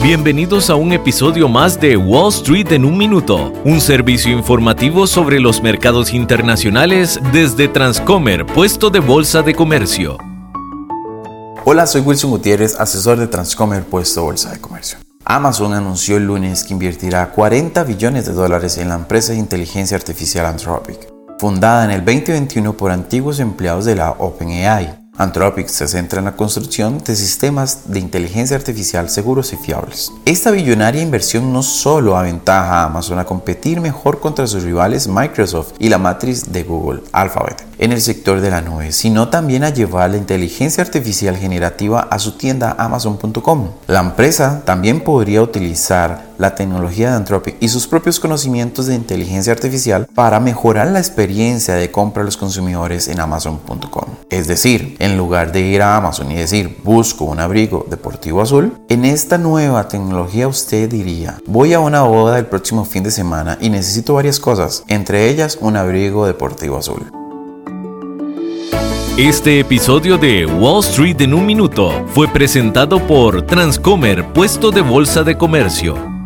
Bienvenidos a un episodio más de Wall Street en un minuto, un servicio informativo sobre los mercados internacionales desde Transcomer, puesto de bolsa de comercio. Hola, soy Wilson Gutiérrez, asesor de Transcomer, puesto bolsa de comercio. Amazon anunció el lunes que invertirá 40 billones de dólares en la empresa de inteligencia artificial Anthropic, fundada en el 2021 por antiguos empleados de la OpenAI. Anthropic se centra en la construcción de sistemas de inteligencia artificial seguros y fiables. Esta billonaria inversión no solo aventaja a Amazon a competir mejor contra sus rivales Microsoft y la matriz de Google, Alphabet, en el sector de la nube, sino también a llevar la inteligencia artificial generativa a su tienda amazon.com. La empresa también podría utilizar la tecnología de Anthropic y sus propios conocimientos de inteligencia artificial para mejorar la experiencia de compra de los consumidores en amazon.com. Es decir, en lugar de ir a Amazon y decir busco un abrigo deportivo azul, en esta nueva tecnología usted diría voy a una boda el próximo fin de semana y necesito varias cosas, entre ellas un abrigo deportivo azul. Este episodio de Wall Street en un minuto fue presentado por Transcomer, puesto de bolsa de comercio.